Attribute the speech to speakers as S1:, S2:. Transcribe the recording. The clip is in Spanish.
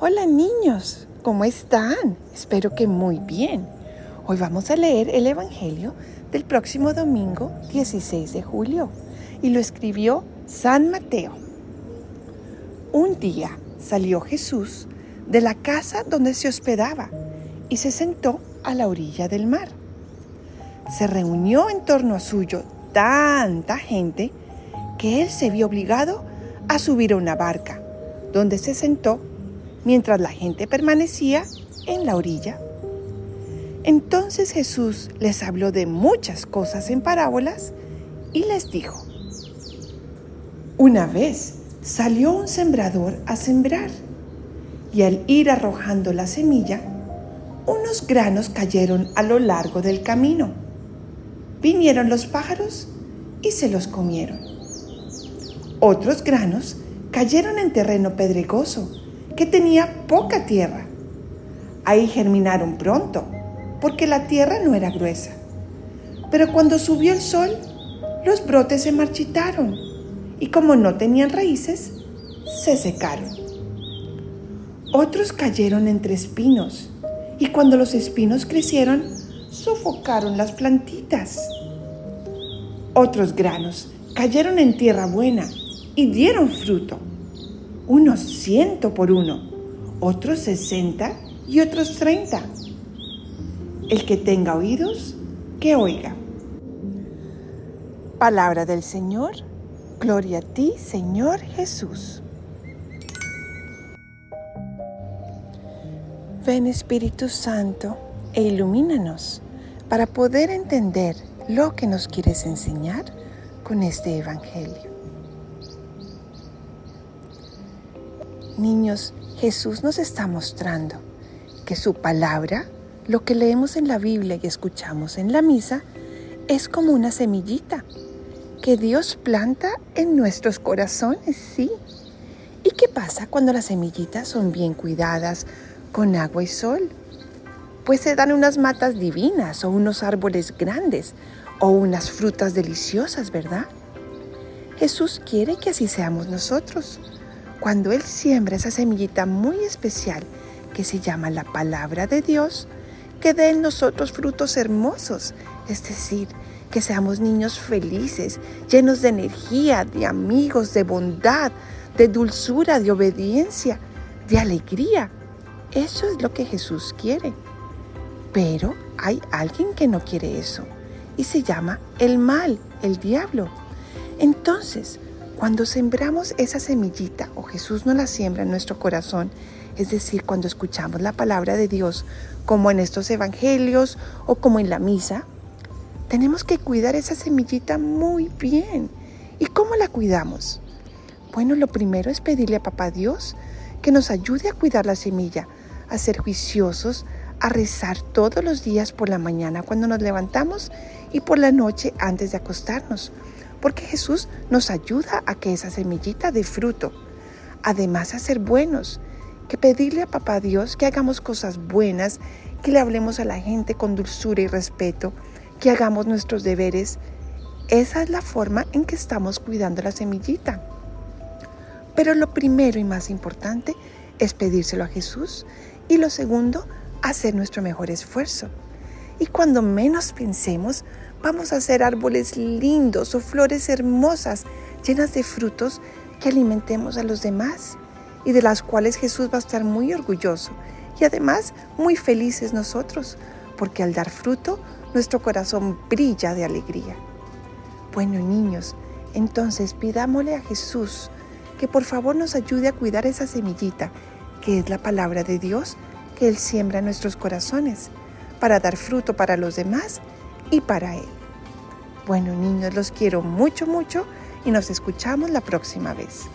S1: Hola niños, ¿cómo están? Espero que muy bien. Hoy vamos a leer el Evangelio del próximo domingo 16 de julio y lo escribió San Mateo. Un día salió Jesús de la casa donde se hospedaba y se sentó a la orilla del mar. Se reunió en torno a suyo tanta gente que él se vio obligado a subir a una barca, donde se sentó mientras la gente permanecía en la orilla. Entonces Jesús les habló de muchas cosas en parábolas y les dijo, una vez salió un sembrador a sembrar y al ir arrojando la semilla, unos granos cayeron a lo largo del camino. Vinieron los pájaros y se los comieron. Otros granos cayeron en terreno pedregoso que tenía poca tierra. Ahí germinaron pronto, porque la tierra no era gruesa. Pero cuando subió el sol, los brotes se marchitaron y como no tenían raíces, se secaron. Otros cayeron entre espinos y cuando los espinos crecieron, sofocaron las plantitas. Otros granos cayeron en tierra buena y dieron fruto unos ciento por uno, otros sesenta y otros treinta. El que tenga oídos, que oiga. Palabra del Señor, gloria a ti, Señor Jesús. Ven Espíritu Santo e ilumínanos para poder entender lo que nos quieres enseñar con este Evangelio. Niños, Jesús nos está mostrando que su palabra, lo que leemos en la Biblia y escuchamos en la misa, es como una semillita que Dios planta en nuestros corazones, sí. ¿Y qué pasa cuando las semillitas son bien cuidadas con agua y sol? Pues se dan unas matas divinas o unos árboles grandes o unas frutas deliciosas, ¿verdad? Jesús quiere que así seamos nosotros cuando Él siembra esa semillita muy especial que se llama la palabra de Dios, que dé en nosotros frutos hermosos, es decir, que seamos niños felices, llenos de energía, de amigos, de bondad, de dulzura, de obediencia, de alegría. Eso es lo que Jesús quiere. Pero hay alguien que no quiere eso y se llama el mal, el diablo. Entonces, cuando sembramos esa semillita o Jesús nos la siembra en nuestro corazón, es decir, cuando escuchamos la palabra de Dios, como en estos evangelios o como en la misa, tenemos que cuidar esa semillita muy bien. ¿Y cómo la cuidamos? Bueno, lo primero es pedirle a Papá Dios que nos ayude a cuidar la semilla, a ser juiciosos, a rezar todos los días por la mañana cuando nos levantamos y por la noche antes de acostarnos porque Jesús nos ayuda a que esa semillita dé fruto. Además, a ser buenos, que pedirle a Papá Dios que hagamos cosas buenas, que le hablemos a la gente con dulzura y respeto, que hagamos nuestros deberes. Esa es la forma en que estamos cuidando la semillita. Pero lo primero y más importante es pedírselo a Jesús y lo segundo, hacer nuestro mejor esfuerzo. Y cuando menos pensemos, vamos a hacer árboles lindos o flores hermosas, llenas de frutos que alimentemos a los demás y de las cuales Jesús va a estar muy orgulloso y además muy felices nosotros, porque al dar fruto nuestro corazón brilla de alegría. Bueno niños, entonces pidámosle a Jesús que por favor nos ayude a cuidar esa semillita, que es la palabra de Dios que Él siembra en nuestros corazones, para dar fruto para los demás y para Él. Bueno niños, los quiero mucho, mucho y nos escuchamos la próxima vez.